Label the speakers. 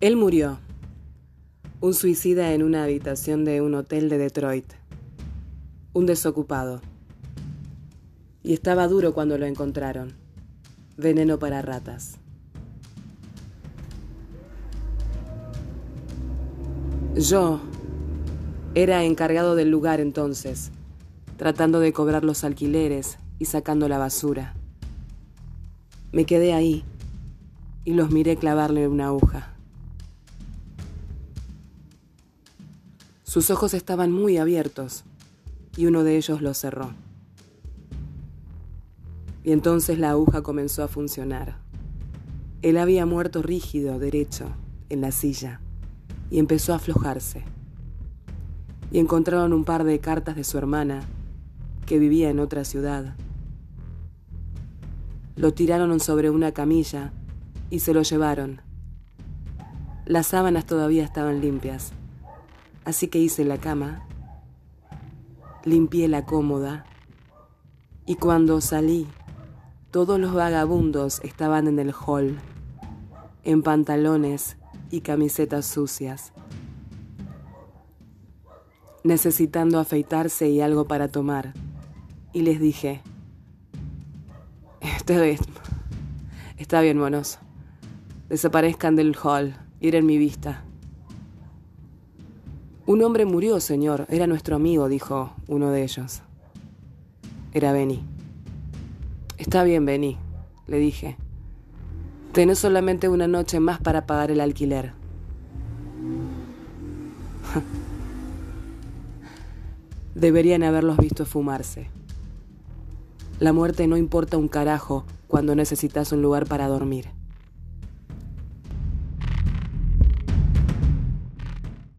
Speaker 1: Él murió. Un suicida en una habitación de un hotel de Detroit. Un desocupado. Y estaba duro cuando lo encontraron. Veneno para ratas. Yo era encargado del lugar entonces, tratando de cobrar los alquileres y sacando la basura. Me quedé ahí y los miré clavarle una aguja. Sus ojos estaban muy abiertos y uno de ellos los cerró. Y entonces la aguja comenzó a funcionar. Él había muerto rígido, derecho, en la silla, y empezó a aflojarse. Y encontraron un par de cartas de su hermana, que vivía en otra ciudad. Lo tiraron sobre una camilla y se lo llevaron. Las sábanas todavía estaban limpias Así que hice la cama, limpié la cómoda y cuando salí, todos los vagabundos estaban en el hall, en pantalones y camisetas sucias, necesitando afeitarse y algo para tomar. Y les dije, está bien, está bien, monos, desaparezcan del hall, ir en mi vista. Un hombre murió, señor. Era nuestro amigo, dijo uno de ellos. Era Benny. Está bien, Benny, le dije. Tenés solamente una noche más para pagar el alquiler. Deberían haberlos visto fumarse. La muerte no importa un carajo cuando necesitas un lugar para dormir.